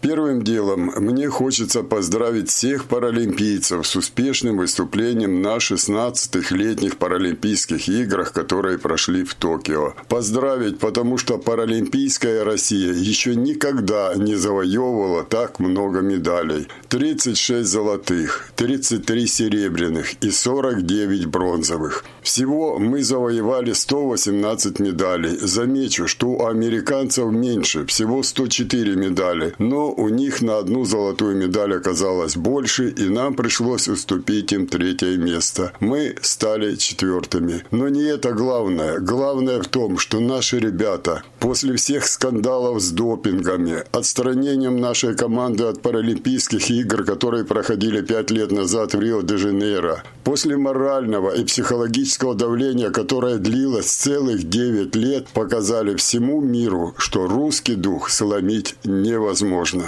Первым делом мне хочется поздравить всех паралимпийцев с успешным выступлением на 16-х летних Паралимпийских играх, которые прошли в Токио. Поздравить, потому что Паралимпийская Россия еще никогда не завоевывала так много медалей. 36 золотых, 33 серебряных и 49 бронзовых. Всего мы завоевали 118 медалей. Замечу, что у американцев меньше, всего 104 медали. Но у них на одну золотую медаль оказалось больше, и нам пришлось уступить им третье место. Мы стали четвертыми. Но не это главное. Главное в том, что наши ребята после всех скандалов с допингами, отстранением нашей команды от Паралимпийских игр, которые проходили пять лет назад в Рио-де-Жанейро, после морального и психологического давления, которое длилось целых 9 лет, показали всему миру, что русский дух сломить невозможно.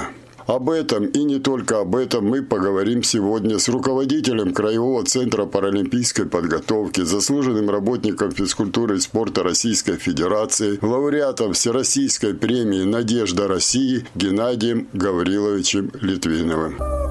Об этом и не только об этом мы поговорим сегодня с руководителем Краевого центра паралимпийской подготовки, заслуженным работником физкультуры и спорта Российской Федерации, лауреатом Всероссийской премии «Надежда России» Геннадием Гавриловичем Литвиновым.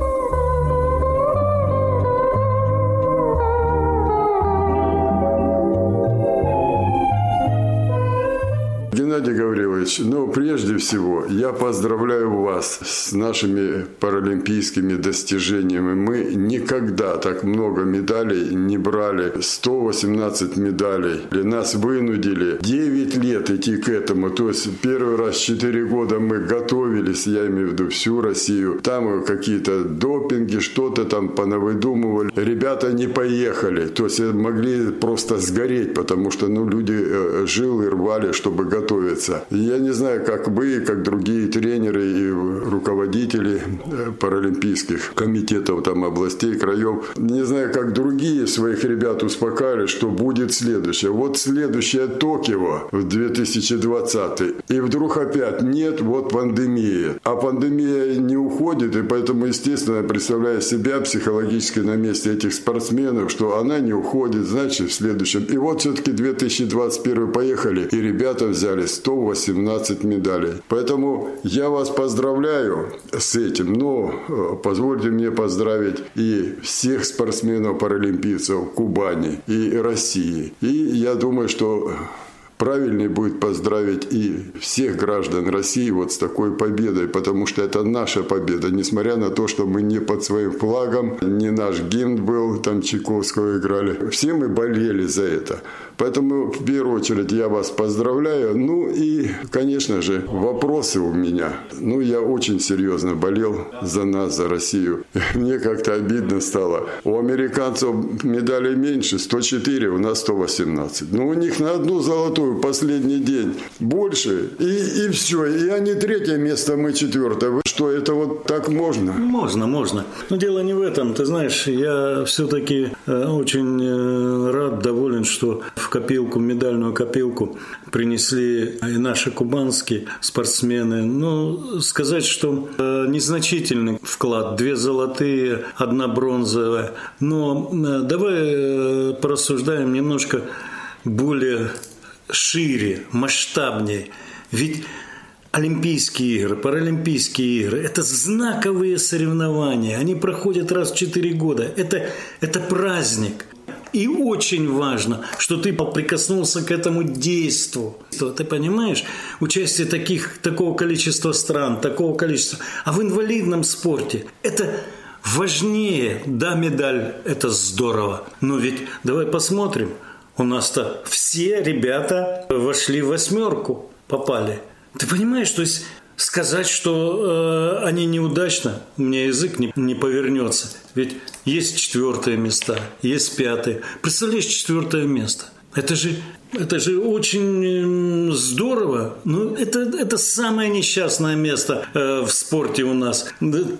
Прежде всего, я поздравляю вас с нашими паралимпийскими достижениями. Мы никогда так много медалей не брали. 118 медалей. И нас вынудили 9 лет идти к этому. То есть первый раз 4 года мы готовились, я имею в виду всю Россию. Там какие-то допинги, что-то там понавыдумывали. Ребята не поехали. То есть могли просто сгореть, потому что ну, люди э, жил и рвали, чтобы готовить готовиться. Я не знаю, как вы, как другие тренеры и руководители э, паралимпийских комитетов там областей, краев, не знаю, как другие своих ребят успокаивали, что будет следующее. Вот следующее Токио в 2020. И вдруг опять нет, вот пандемия. А пандемия не уходит, и поэтому, естественно, я представляю себя психологически на месте этих спортсменов, что она не уходит, значит, в следующем. И вот все-таки 2021 поехали, и ребята взяли 118 медалей. Поэтому я вас поздравляю с этим. Но э, позвольте мне поздравить и всех спортсменов-паралимпийцев Кубани и России. И я думаю, что правильнее будет поздравить и всех граждан России вот с такой победой, потому что это наша победа, несмотря на то, что мы не под своим флагом, не наш гимн был, там Чайковского играли. Все мы болели за это. Поэтому в первую очередь я вас поздравляю. Ну и, конечно же, вопросы у меня. Ну, я очень серьезно болел за нас, за Россию. Мне как-то обидно стало. У американцев медалей меньше, 104, у нас 118. Но у них на одну золотую последний день больше. И, и все. И они третье место, мы четвертое. Что, это вот так можно? Можно, можно. Но дело не в этом. Ты знаешь, я все-таки э, очень э, рад, доволен, что в копилку, медальную копилку принесли и наши кубанские спортсмены. Ну, сказать, что э, незначительный вклад. Две золотые, одна бронзовая. Но давай порассуждаем немножко более шире, масштабнее. Ведь Олимпийские игры, Паралимпийские игры – это знаковые соревнования. Они проходят раз в четыре года. Это, это праздник. И очень важно, что ты прикоснулся к этому действу. Ты понимаешь? Участие таких, такого количества стран, такого количества. А в инвалидном спорте это важнее. Да, медаль – это здорово. Но ведь давай посмотрим. У нас-то все ребята вошли в восьмерку, попали. Ты понимаешь, то есть сказать, что э, они неудачно, мне язык не, не повернется. Ведь есть четвертое места, есть пятое. Представляешь, четвертое место. Это же это же очень здорово. Ну, это, это самое несчастное место э, в спорте у нас.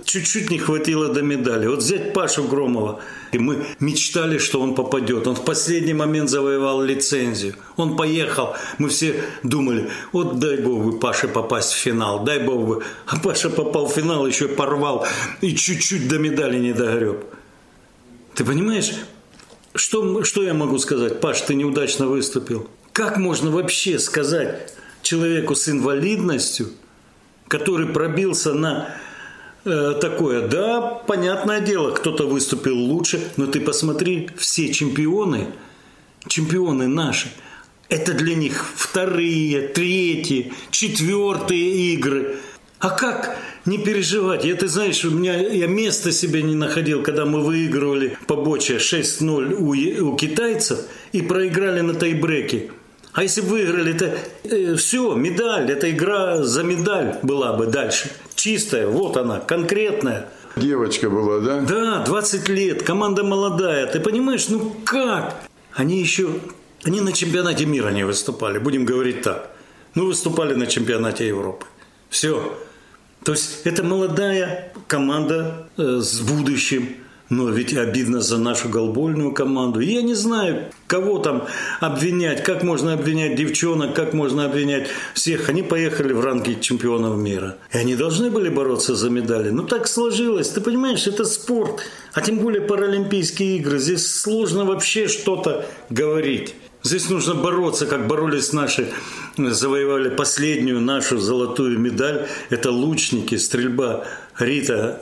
Чуть-чуть не хватило до медали. Вот взять Пашу Громова. И мы мечтали, что он попадет. Он в последний момент завоевал лицензию. Он поехал. Мы все думали, вот дай бог бы Паше попасть в финал. Дай бог бы. А Паша попал в финал, еще порвал. И чуть-чуть до медали не догреб. Ты понимаешь, что, что я могу сказать? Паш, ты неудачно выступил. Как можно вообще сказать человеку с инвалидностью, который пробился на э, такое, да, понятное дело, кто-то выступил лучше, но ты посмотри, все чемпионы, чемпионы наши, это для них вторые, третьи, четвертые игры. А как не переживать. Я, ты знаешь, у меня я места себе не находил, когда мы выигрывали по боче 6-0 у, у китайцев и проиграли на тайбреке. А если выиграли, это э, все, медаль, эта игра за медаль была бы дальше. Чистая, вот она, конкретная. Девочка была, да? Да, 20 лет, команда молодая. Ты понимаешь, ну как? Они еще, они на чемпионате мира не выступали, будем говорить так. Ну, выступали на чемпионате Европы. Все, то есть это молодая команда э, с будущим. Но ведь обидно за нашу голбольную команду. Я не знаю, кого там обвинять, как можно обвинять девчонок, как можно обвинять всех. Они поехали в ранги чемпионов мира. И они должны были бороться за медали. Ну так сложилось. Ты понимаешь, это спорт. А тем более Паралимпийские игры. Здесь сложно вообще что-то говорить. Здесь нужно бороться, как боролись наши, завоевали последнюю нашу золотую медаль. Это лучники, стрельба Рита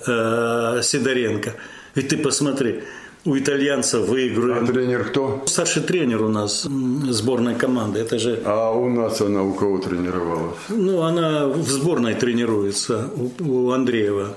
э, Сидоренко. Ведь ты посмотри, у итальянцев выигрываем. А тренер кто? Старший тренер у нас сборной команды. Это же... А у нас она у кого тренировалась? Ну, она в сборной тренируется, у, у Андреева.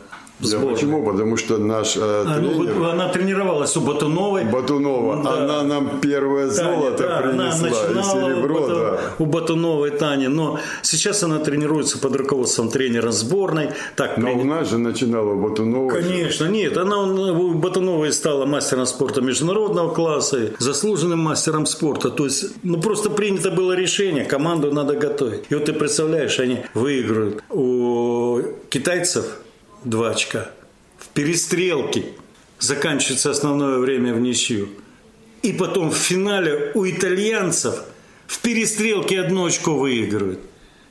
Да, почему? Потому что наш э, а, ну, тренер... Ну, она тренировалась у Батуновой. Батунова. Да. Она нам первое золото Таня, да, принесла. Она и серебро, у, Бату... да. у Батуновой Тани. Но сейчас она тренируется под руководством тренера сборной. Так, Но при... у нас же начинала Батунова. Конечно, нет. Она у Батуновой стала мастером спорта международного класса, заслуженным мастером спорта. То есть, ну просто принято было решение, команду надо готовить. И вот ты представляешь, они выиграют у китайцев два очка. В перестрелке заканчивается основное время в ничью. И потом в финале у итальянцев в перестрелке одно очко выигрывают.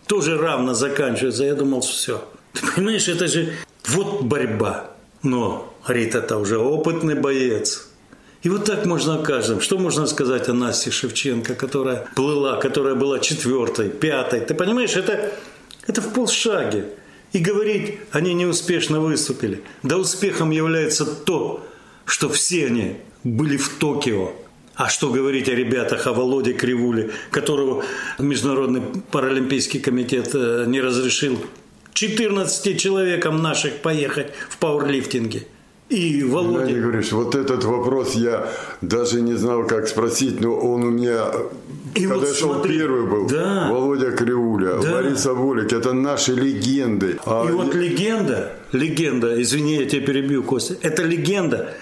Тоже равно заканчивается. Я думал, все. Ты понимаешь, это же вот борьба. Но Рита-то уже опытный боец. И вот так можно о каждом. Что можно сказать о Насте Шевченко, которая плыла, которая была четвертой, пятой? Ты понимаешь, это, это в полшаге и говорить, они неуспешно выступили. Да успехом является то, что все они были в Токио. А что говорить о ребятах, о Володе Кривуле, которого Международный паралимпийский комитет э, не разрешил 14 человекам наших поехать в пауэрлифтинге – и Володя... Леонид Григорьевич, вот этот вопрос я даже не знал, как спросить, но он у меня, и когда вот я шел смотри, первый был, да, Володя Кривуля, да. Борис Аволик, это наши легенды. А... И вот легенда, легенда, извини, я тебя перебью, Костя, это легенда,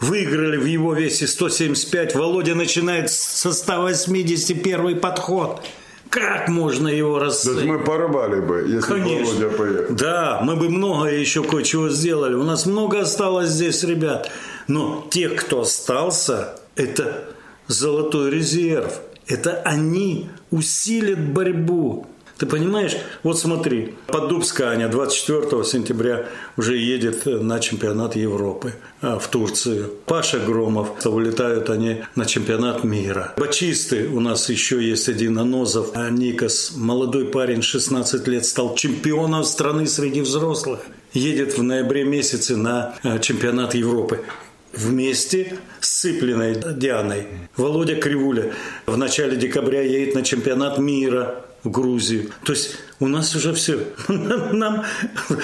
выиграли в его весе 175, Володя начинает со 181 подход – как можно его рассыпать? Да мы порвали бы, если Конечно. Володя поехал. Да, мы бы много еще кое-чего сделали. У нас много осталось здесь ребят. Но те, кто остался, это золотой резерв. Это они усилят борьбу. Ты понимаешь? Вот смотри, Поддубская Аня 24 сентября уже едет на чемпионат Европы а, в Турцию. Паша Громов, вылетают они на чемпионат мира. Бачисты у нас еще есть один Анозов. А Никас, молодой парень, 16 лет, стал чемпионом страны среди взрослых. Едет в ноябре месяце на а, чемпионат Европы вместе с Сыплиной Дианой. Володя Кривуля в начале декабря едет на чемпионат мира Грузию. То есть у нас уже все. Нам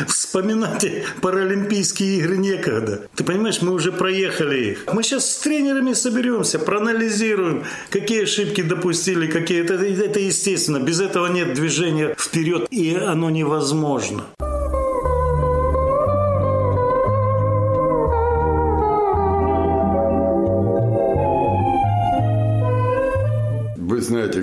вспоминать Паралимпийские игры некогда. Ты понимаешь, мы уже проехали их. Мы сейчас с тренерами соберемся, проанализируем, какие ошибки допустили, какие это, это естественно. Без этого нет движения вперед, и оно невозможно.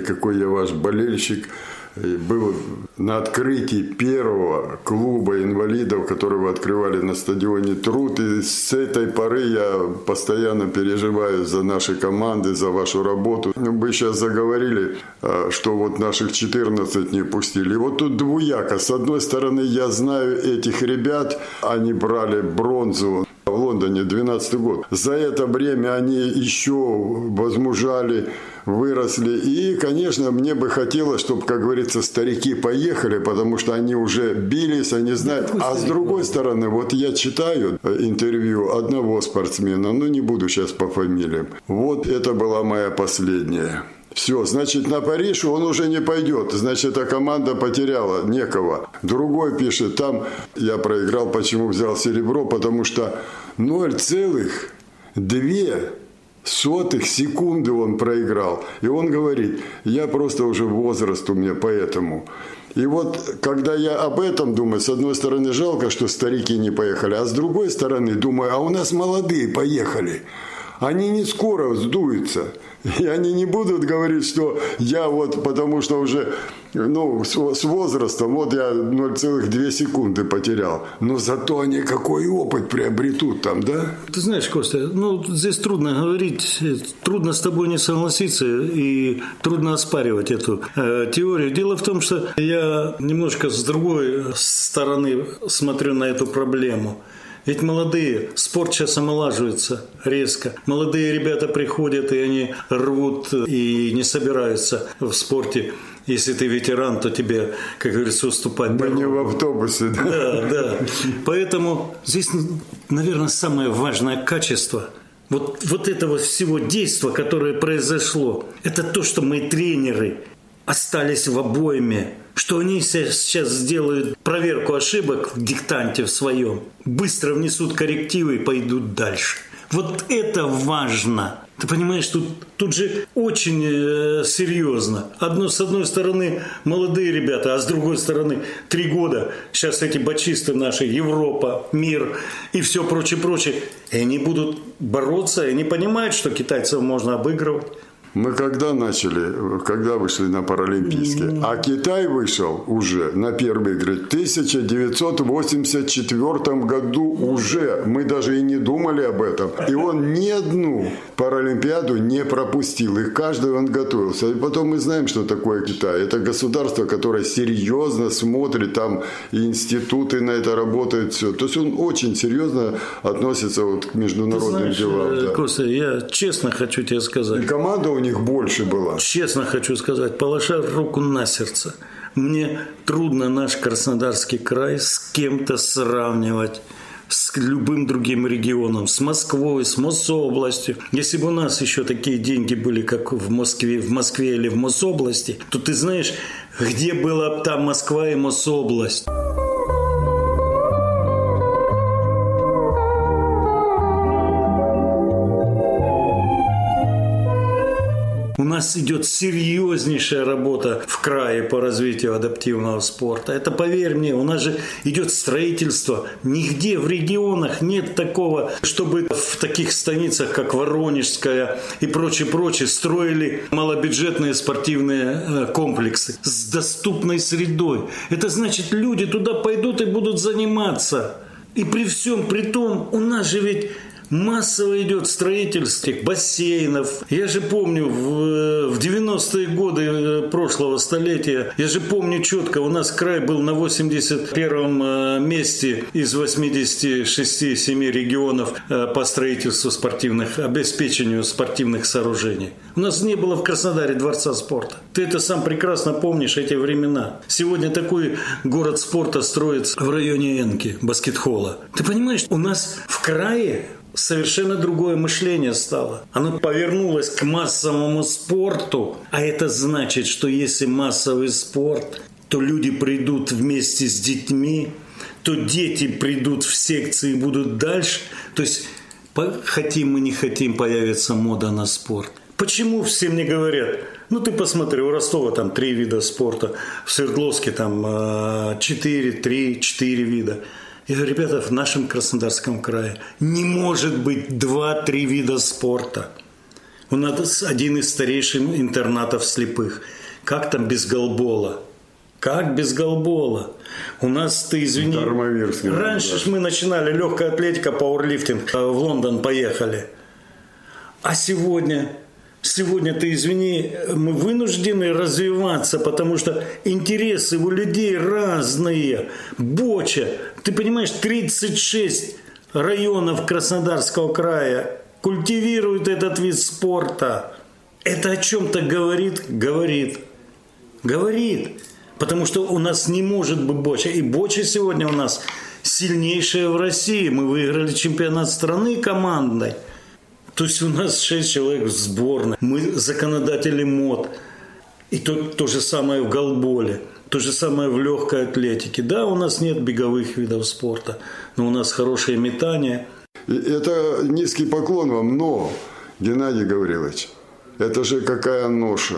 Какой я ваш болельщик был на открытии первого клуба инвалидов, который вы открывали на стадионе Труд. И с этой поры я постоянно переживаю за наши команды, за вашу работу. Вы сейчас заговорили, а, что вот наших 14 не пустили. И вот тут двуяко. С одной стороны, я знаю этих ребят, они брали бронзу в Лондоне 12 год. За это время они еще возмужали, выросли. И, конечно, мне бы хотелось, чтобы, как говорится, старики поехали, потому что они уже бились, они знают. А с другой стороны, вот я читаю интервью одного спортсмена, ну не буду сейчас по фамилиям. Вот это была моя последняя. Все, значит, на Париж он уже не пойдет. Значит, эта команда потеряла некого. Другой пишет, там я проиграл, почему взял серебро, потому что 0,2 сотых секунды он проиграл. И он говорит, я просто уже возраст у меня поэтому. И вот, когда я об этом думаю, с одной стороны, жалко, что старики не поехали, а с другой стороны, думаю, а у нас молодые поехали. Они не скоро сдуются. И они не будут говорить, что я вот, потому что уже ну, с, возрастом, вот я 0,2 секунды потерял. Но зато они какой опыт приобретут там, да? Ты знаешь, Костя, ну, здесь трудно говорить, трудно с тобой не согласиться и трудно оспаривать эту э, теорию. Дело в том, что я немножко с другой стороны смотрю на эту проблему. Ведь молодые, спорт сейчас омолаживается резко. Молодые ребята приходят, и они рвут и не собираются в спорте. Если ты ветеран, то тебе, как говорится, уступать Мы не в автобусе, да? Да, да. Поэтому здесь, наверное, самое важное качество вот, вот этого всего действия, которое произошло, это то, что мы тренеры остались в обойме что они сейчас сделают проверку ошибок в диктанте в своем, быстро внесут коррективы и пойдут дальше. Вот это важно. Ты понимаешь, тут, тут же очень э, серьезно. Одно, с одной стороны молодые ребята, а с другой стороны три года. Сейчас эти бачисты наши, Европа, мир и все прочее, прочее. И они будут бороться, и они понимают, что китайцев можно обыгрывать. Мы когда начали, когда вышли на Паралимпийские? А Китай вышел уже на первые игры в 1984 году уже. Мы даже и не думали об этом. И он ни одну Паралимпиаду не пропустил. И каждый он готовился. И потом мы знаем, что такое Китай. Это государство, которое серьезно смотрит, там и институты на это работают, все. То есть он очень серьезно относится вот к международным знаешь, делам. Э, да. Костя, я честно хочу тебе сказать. И команда у них больше была. Честно хочу сказать, положа руку на сердце, мне трудно наш Краснодарский край с кем-то сравнивать с любым другим регионом, с Москвой, с Мособластью. Если бы у нас еще такие деньги были, как в Москве, в Москве или в Мособласти, то ты знаешь, где была там Москва и Мособласть? У нас идет серьезнейшая работа в крае по развитию адаптивного спорта. Это, поверь мне, у нас же идет строительство. Нигде в регионах нет такого, чтобы в таких станицах, как Воронежская и прочее, прочее, строили малобюджетные спортивные э, комплексы с доступной средой. Это значит, люди туда пойдут и будут заниматься. И при всем при том, у нас же ведь массово идет строительство бассейнов. Я же помню, в, в 90-е годы э, прошлого столетия, я же помню четко, у нас край был на 81-м э, месте из 86-7 регионов э, по строительству спортивных, обеспечению спортивных сооружений. У нас не было в Краснодаре дворца спорта. Ты это сам прекрасно помнишь, эти времена. Сегодня такой город спорта строится в районе Энки, баскетхола. Ты понимаешь, у нас в крае совершенно другое мышление стало. Оно повернулось к массовому спорту. А это значит, что если массовый спорт, то люди придут вместе с детьми, то дети придут в секции и будут дальше. То есть хотим мы не хотим, появится мода на спорт. Почему все мне говорят, ну ты посмотри, у Ростова там три вида спорта, в Свердловске там э, четыре, три, четыре вида. Я говорю, ребята, в нашем Краснодарском крае не может быть два-три вида спорта. У нас один из старейших интернатов слепых. Как там без голбола? Как без голбола? У нас, ты извини, раньше да. мы начинали легкая атлетика, пауэрлифтинг, в Лондон поехали. А сегодня Сегодня, ты извини, мы вынуждены развиваться, потому что интересы у людей разные. Боча, ты понимаешь, 36 районов Краснодарского края культивируют этот вид спорта. Это о чем-то говорит? Говорит. Говорит. Потому что у нас не может быть боча. И боча сегодня у нас сильнейшая в России. Мы выиграли чемпионат страны командной. То есть у нас шесть человек в сборной. Мы законодатели мод. И то, то же самое в голболе. То же самое в легкой атлетике. Да, у нас нет беговых видов спорта, но у нас хорошее метание. Это низкий поклон вам, но, Геннадий Гаврилович, это же какая ноша.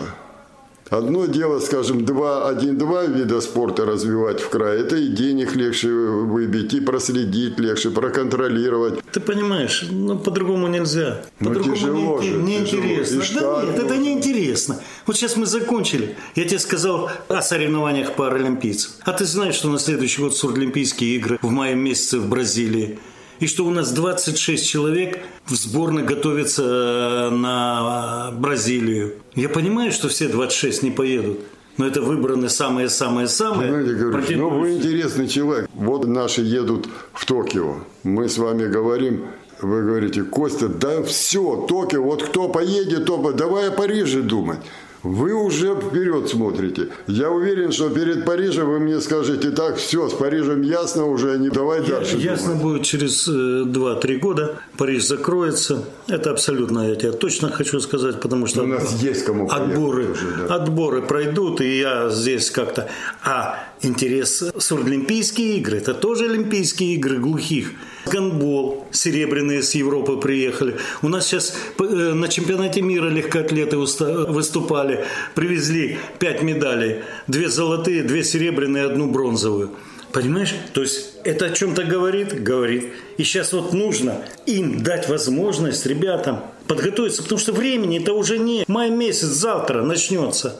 Одно дело, скажем, два, один-два вида спорта развивать в крае, это и денег легче выбить, и проследить легче, проконтролировать. Ты понимаешь, ну по-другому нельзя. Ну тяжело не, же. Не интересно. Да нет, это не интересно. Вот сейчас мы закончили. Я тебе сказал о соревнованиях паралимпийцев. А ты знаешь, что на следующий год Сурдлимпийские игры в мае месяце в Бразилии и что у нас 26 человек в сборной готовятся э, на Бразилию. Я понимаю, что все 26 не поедут. Но это выбраны самые-самые-самые. Знаете, ну вы интересный человек. Вот наши едут в Токио. Мы с вами говорим, вы говорите, Костя, да все, Токио, вот кто поедет, то давай о Париже думать. Вы уже вперед смотрите. Я уверен, что перед Парижем вы мне скажете, так, все, с Парижем ясно уже, не давай я, дальше. Ясно думать. будет через 2-3 э, года. Париж закроется. Это абсолютно, я тебе точно хочу сказать, потому что... У нас есть кому отборы, уже, да. отборы пройдут, и я здесь как-то... А интерес с Олимпийские игры, это тоже Олимпийские игры глухих. Гандбол, серебряные с Европы приехали. У нас сейчас э, на чемпионате мира легкоатлеты выступали, привезли пять медалей. Две золотые, две серебряные, одну бронзовую. Понимаешь? То есть это о чем-то говорит? Говорит. И сейчас вот нужно им дать возможность ребятам подготовиться, потому что времени это уже не май месяц, завтра начнется.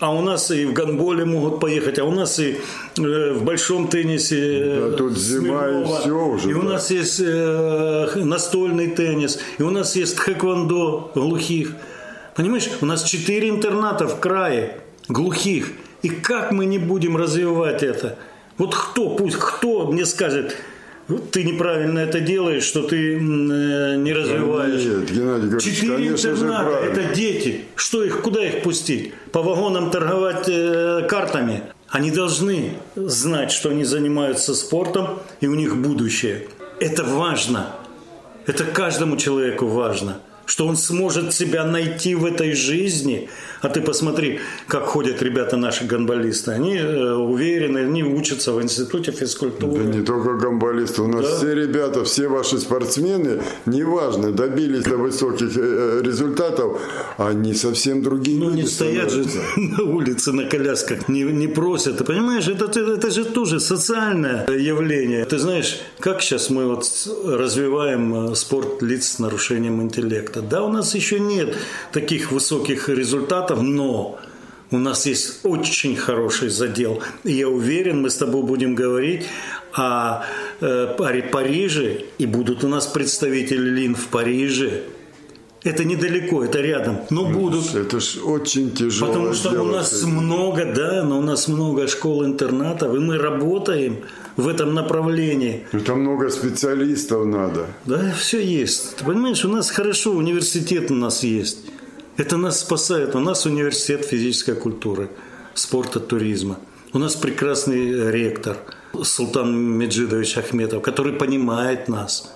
А у нас и в гандболе могут поехать, а у нас и э, в большом теннисе. Да, тут зима Смирнова. и все уже. И у нас есть э, настольный теннис, и у нас есть хэквондо глухих. Понимаешь, у нас четыре интерната в крае глухих. И как мы не будем развивать это? Вот кто, пусть кто мне скажет, ты неправильно это делаешь, что ты э, не развиваешь. Нет, Геннадий Георгиевич, Четыре интерната – это дети. Что их, куда их пустить? По вагонам торговать э, картами? Они должны знать, что они занимаются спортом, и у них будущее. Это важно. Это каждому человеку важно – что он сможет себя найти в этой жизни. А ты посмотри, как ходят ребята наши гонболисты. Они э, уверены, они учатся в институте физкультуры. Да не только гонболисты. У нас да? все ребята, все ваши спортсмены, неважно, добились до высоких э, э, результатов, они совсем другие Ну не стоят же на улице на колясках, не, не просят. Ты понимаешь, это, это, же тоже социальное явление. Ты знаешь, как сейчас мы вот развиваем спорт лиц с нарушением интеллекта. Да, у нас еще нет таких высоких результатов, но у нас есть очень хороший задел. И я уверен, мы с тобой будем говорить о, э, о Париже, и будут у нас представители ЛИН в Париже. Это недалеко, это рядом, но ну, будут. Это ж очень тяжело. Потому что у нас много, да, но у нас много школ-интернатов, и мы работаем в этом направлении. Это много специалистов надо. Да, все есть. Ты понимаешь, у нас хорошо, университет у нас есть. Это нас спасает. У нас университет физической культуры, спорта, туризма. У нас прекрасный ректор Султан Меджидович Ахметов, который понимает нас.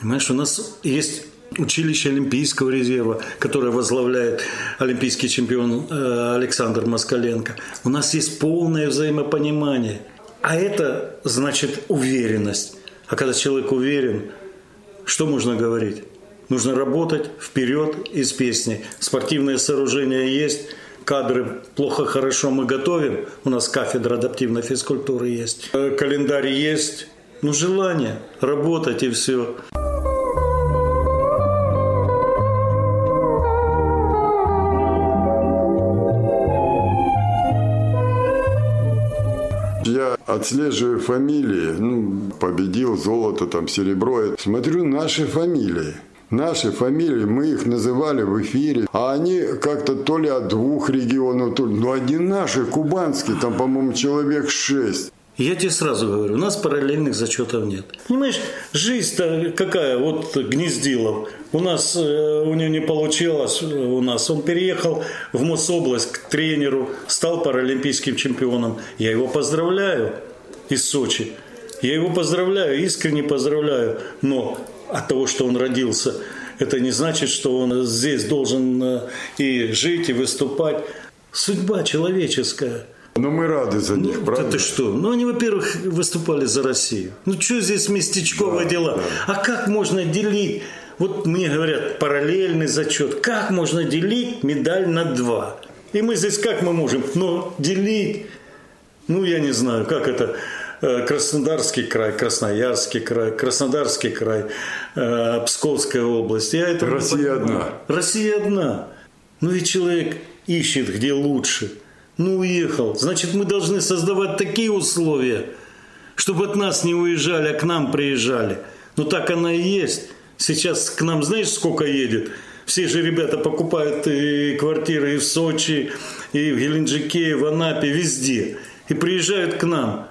Понимаешь, у нас есть училище Олимпийского резерва, которое возглавляет олимпийский чемпион э, Александр Москаленко. У нас есть полное взаимопонимание – а это значит уверенность. А когда человек уверен, что можно говорить? Нужно работать вперед из песни. Спортивные сооружения есть, кадры плохо хорошо мы готовим. У нас кафедра адаптивной физкультуры есть. Э, календарь есть. Ну, желание работать и все. Я отслеживаю фамилии, ну, победил золото, там, серебро. Смотрю наши фамилии. Наши фамилии, мы их называли в эфире, а они как-то то ли от двух регионов, то ли, ну, одни наши, кубанские, там, по-моему, человек шесть. Я тебе сразу говорю, у нас параллельных зачетов нет. Понимаешь, жизнь-то какая, вот Гнездилов. У нас, э, у него не получилось, у нас. Он переехал в Мособласть к тренеру, стал паралимпийским чемпионом. Я его поздравляю из Сочи. Я его поздравляю, искренне поздравляю. Но от того, что он родился, это не значит, что он здесь должен э, и жить, и выступать. Судьба человеческая – но мы рады за них, ну, правда? Да ты что? Ну, они, во-первых, выступали за Россию. Ну, что здесь местечковые да, дела? Да. А как можно делить? Вот мне говорят, параллельный зачет. Как можно делить медаль на два? И мы здесь как мы можем? Но делить, ну, я не знаю, как это... Э, Краснодарский край, Красноярский край, Краснодарский край, э, Псковская область. Я это Россия одна. Россия одна. Ну и человек ищет, где лучше – ну, уехал. Значит, мы должны создавать такие условия, чтобы от нас не уезжали, а к нам приезжали. Ну, так она и есть. Сейчас к нам, знаешь, сколько едет? Все же ребята покупают и квартиры и в Сочи, и в Геленджике, и в Анапе, везде. И приезжают к нам.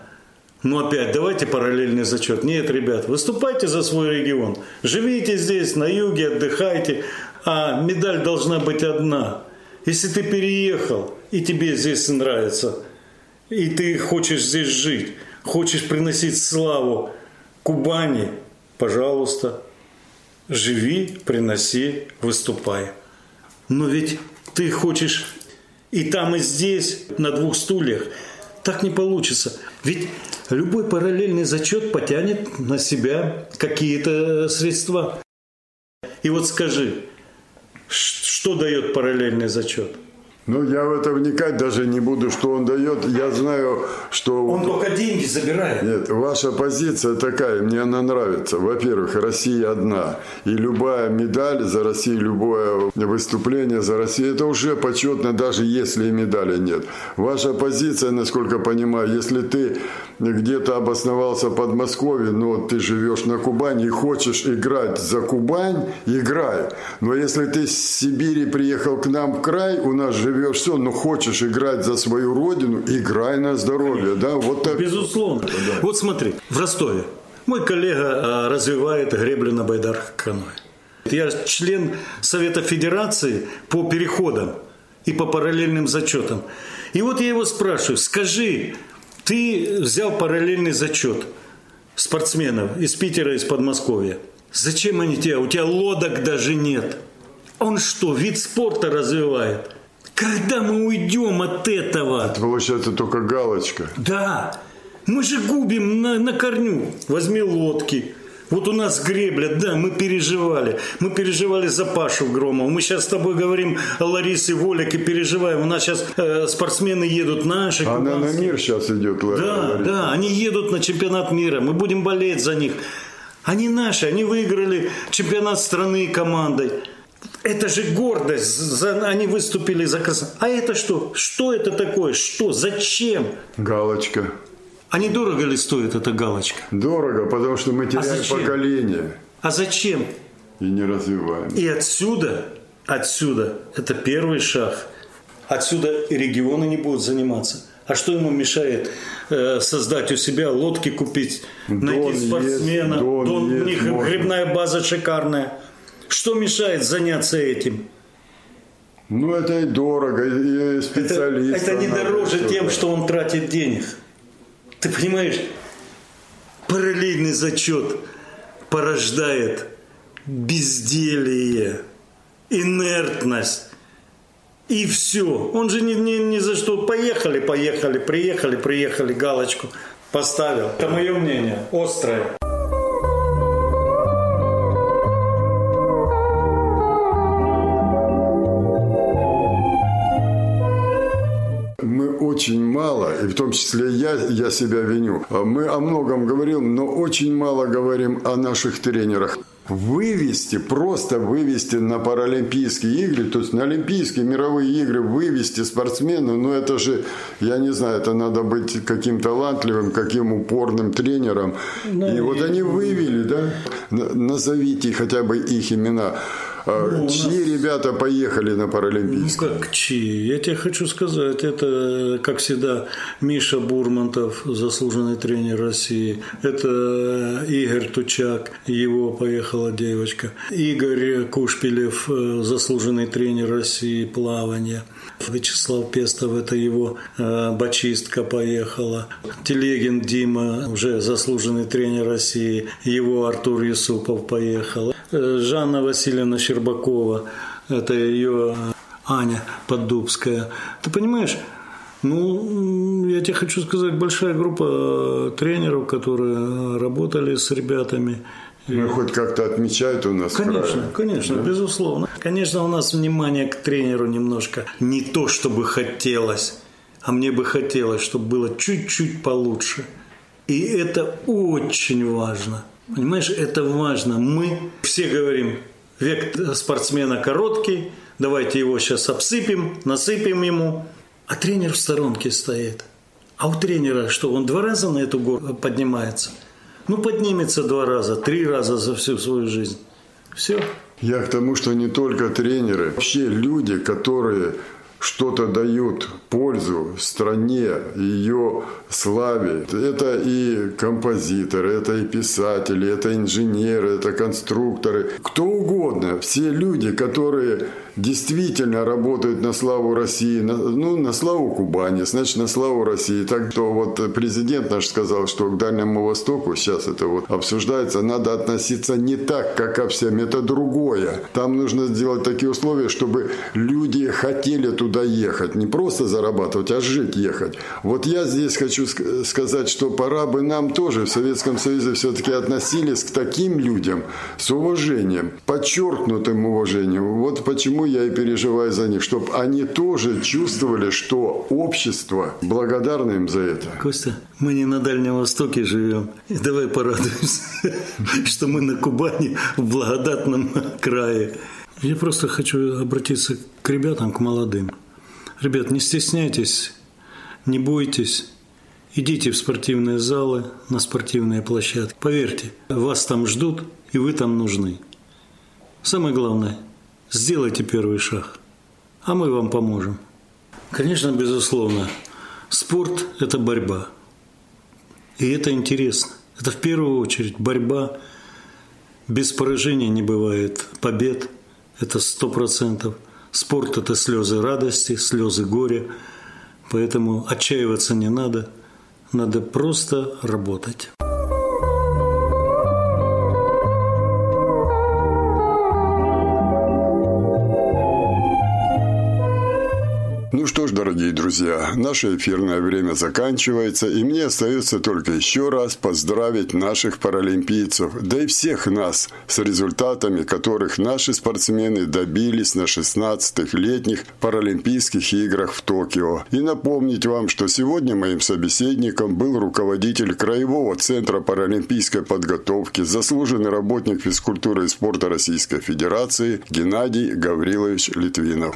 Ну опять, давайте параллельный зачет. Нет, ребят, выступайте за свой регион. Живите здесь, на юге, отдыхайте. А медаль должна быть одна. Если ты переехал, и тебе здесь нравится, и ты хочешь здесь жить, хочешь приносить славу Кубани, пожалуйста, живи, приноси, выступай. Но ведь ты хочешь и там, и здесь, на двух стульях. Так не получится. Ведь любой параллельный зачет потянет на себя какие-то средства. И вот скажи, что дает параллельный зачет? Ну, я в это вникать даже не буду, что он дает. Я знаю, что... Он только деньги забирает. Нет, ваша позиция такая, мне она нравится. Во-первых, Россия одна. И любая медаль за Россию, любое выступление за Россию, это уже почетно, даже если и медали нет. Ваша позиция, насколько понимаю, если ты где-то обосновался в Подмосковье, но ты живешь на Кубани и хочешь играть за Кубань, играй. Но если ты с Сибири приехал к нам в край, у нас живешь все, но хочешь играть за свою родину, играй на здоровье. Да? Вот так. Безусловно. Да. Вот смотри, в Ростове мой коллега а, развивает греблю на байдарках каноэ. Я член Совета Федерации по переходам и по параллельным зачетам. И вот я его спрашиваю, скажи, ты взял параллельный зачет спортсменов из Питера, из Подмосковья. Зачем они тебе? У тебя лодок даже нет. Он что, вид спорта развивает? Когда мы уйдем от этого? Это получается только галочка. Да. Мы же губим на, на корню. Возьми лодки, вот у нас гребля, да, мы переживали. Мы переживали за Пашу Громова. Мы сейчас с тобой говорим о Ларисе Волик и переживаем. У нас сейчас э, спортсмены едут наши. Она на мир сейчас идет, Лариса. Да, Лариса. да, они едут на чемпионат мира. Мы будем болеть за них. Они наши, они выиграли чемпионат страны командой. Это же гордость. За, они выступили за красоту. А это что? Что это такое? Что? Зачем? Галочка. А не дорого ли стоит эта галочка? Dорого, потому что мы теряем а поколение. А зачем? И не развиваем. И отсюда, отсюда, это первый шаг. Отсюда и регионы не будут заниматься. А что ему мешает э, создать у себя лодки купить, дон найти спортсмена? Есть, дон, дон есть, у них можно. грибная база шикарная. Что мешает заняться этим? Ну, это и дорого, и специалисты. Это, это не дороже тем, что он тратит денег. Ты понимаешь, параллельный зачет порождает безделие, инертность. И все. Он же ни, ни, ни за что. Поехали, поехали, приехали, приехали, галочку поставил. Это мое мнение, острое. И в том числе я, я себя виню. Мы о многом говорим, но очень мало говорим о наших тренерах. вывести, просто вывести на Паралимпийские игры, то есть на Олимпийские мировые игры вывести спортсмена, ну это же, я не знаю, это надо быть каким талантливым, каким упорным тренером. И, и вот они вывели, да, назовите хотя бы их имена. А ну, чьи нас... ребята поехали на Паралимпийские? Ну как чьи? Я тебе хочу сказать, это, как всегда, Миша Бурмантов, заслуженный тренер России. Это Игорь Тучак, его поехала девочка. Игорь Кушпилев, э, заслуженный тренер России плавания. Вячеслав Пестов, это его э, бачистка поехала. Телегин Дима, уже заслуженный тренер России, его Артур Юсупов поехал. Э, Жанна Васильевна Щербакова, это ее э, Аня Поддубская. Ты понимаешь, ну, я тебе хочу сказать, большая группа э, тренеров, которые работали с ребятами. Ну, хоть как-то отмечают у нас. Конечно, крае. конечно, да? безусловно. Конечно, у нас внимание к тренеру немножко не то, чтобы хотелось, а мне бы хотелось, чтобы было чуть-чуть получше. И это очень важно. Понимаешь, это важно. Мы все говорим, век спортсмена короткий, давайте его сейчас обсыпем, насыпем ему. А тренер в сторонке стоит. А у тренера что, он два раза на эту гору поднимается? Ну, поднимется два раза, три раза за всю свою жизнь. Все. Я к тому, что не только тренеры, вообще люди, которые что-то дают пользу стране, ее славе. Это и композиторы, это и писатели, это инженеры, это конструкторы, кто угодно. Все люди, которые действительно работают на славу России, на, ну, на славу Кубани, значит, на славу России. Так что вот президент наш сказал, что к Дальнему Востоку, сейчас это вот обсуждается, надо относиться не так, как ко всем, это другое. Там нужно сделать такие условия, чтобы люди хотели туда ехать, не просто зарабатывать, а жить, ехать. Вот я здесь хочу сказать, что пора бы нам тоже в Советском Союзе все-таки относились к таким людям с уважением, подчеркнутым уважением. Вот почему я и переживаю за них, чтобы они тоже чувствовали, что общество благодарно им за это. Костя, мы не на Дальнем Востоке живем. И давай порадуемся, что мы на Кубани в благодатном крае. Я просто хочу обратиться к ребятам, к молодым. Ребят, не стесняйтесь, не бойтесь. Идите в спортивные залы, на спортивные площадки. Поверьте, вас там ждут, и вы там нужны. Самое главное, Сделайте первый шаг, а мы вам поможем. Конечно, безусловно, спорт – это борьба. И это интересно. Это в первую очередь борьба. Без поражения не бывает побед. Это сто процентов. Спорт – это слезы радости, слезы горя. Поэтому отчаиваться не надо. Надо просто работать. Что ж, дорогие друзья, наше эфирное время заканчивается, и мне остается только еще раз поздравить наших паралимпийцев, да и всех нас с результатами, которых наши спортсмены добились на 16-х летних Паралимпийских играх в Токио. И напомнить вам, что сегодня моим собеседником был руководитель Краевого центра паралимпийской подготовки, заслуженный работник физкультуры и спорта Российской Федерации Геннадий Гаврилович Литвинов.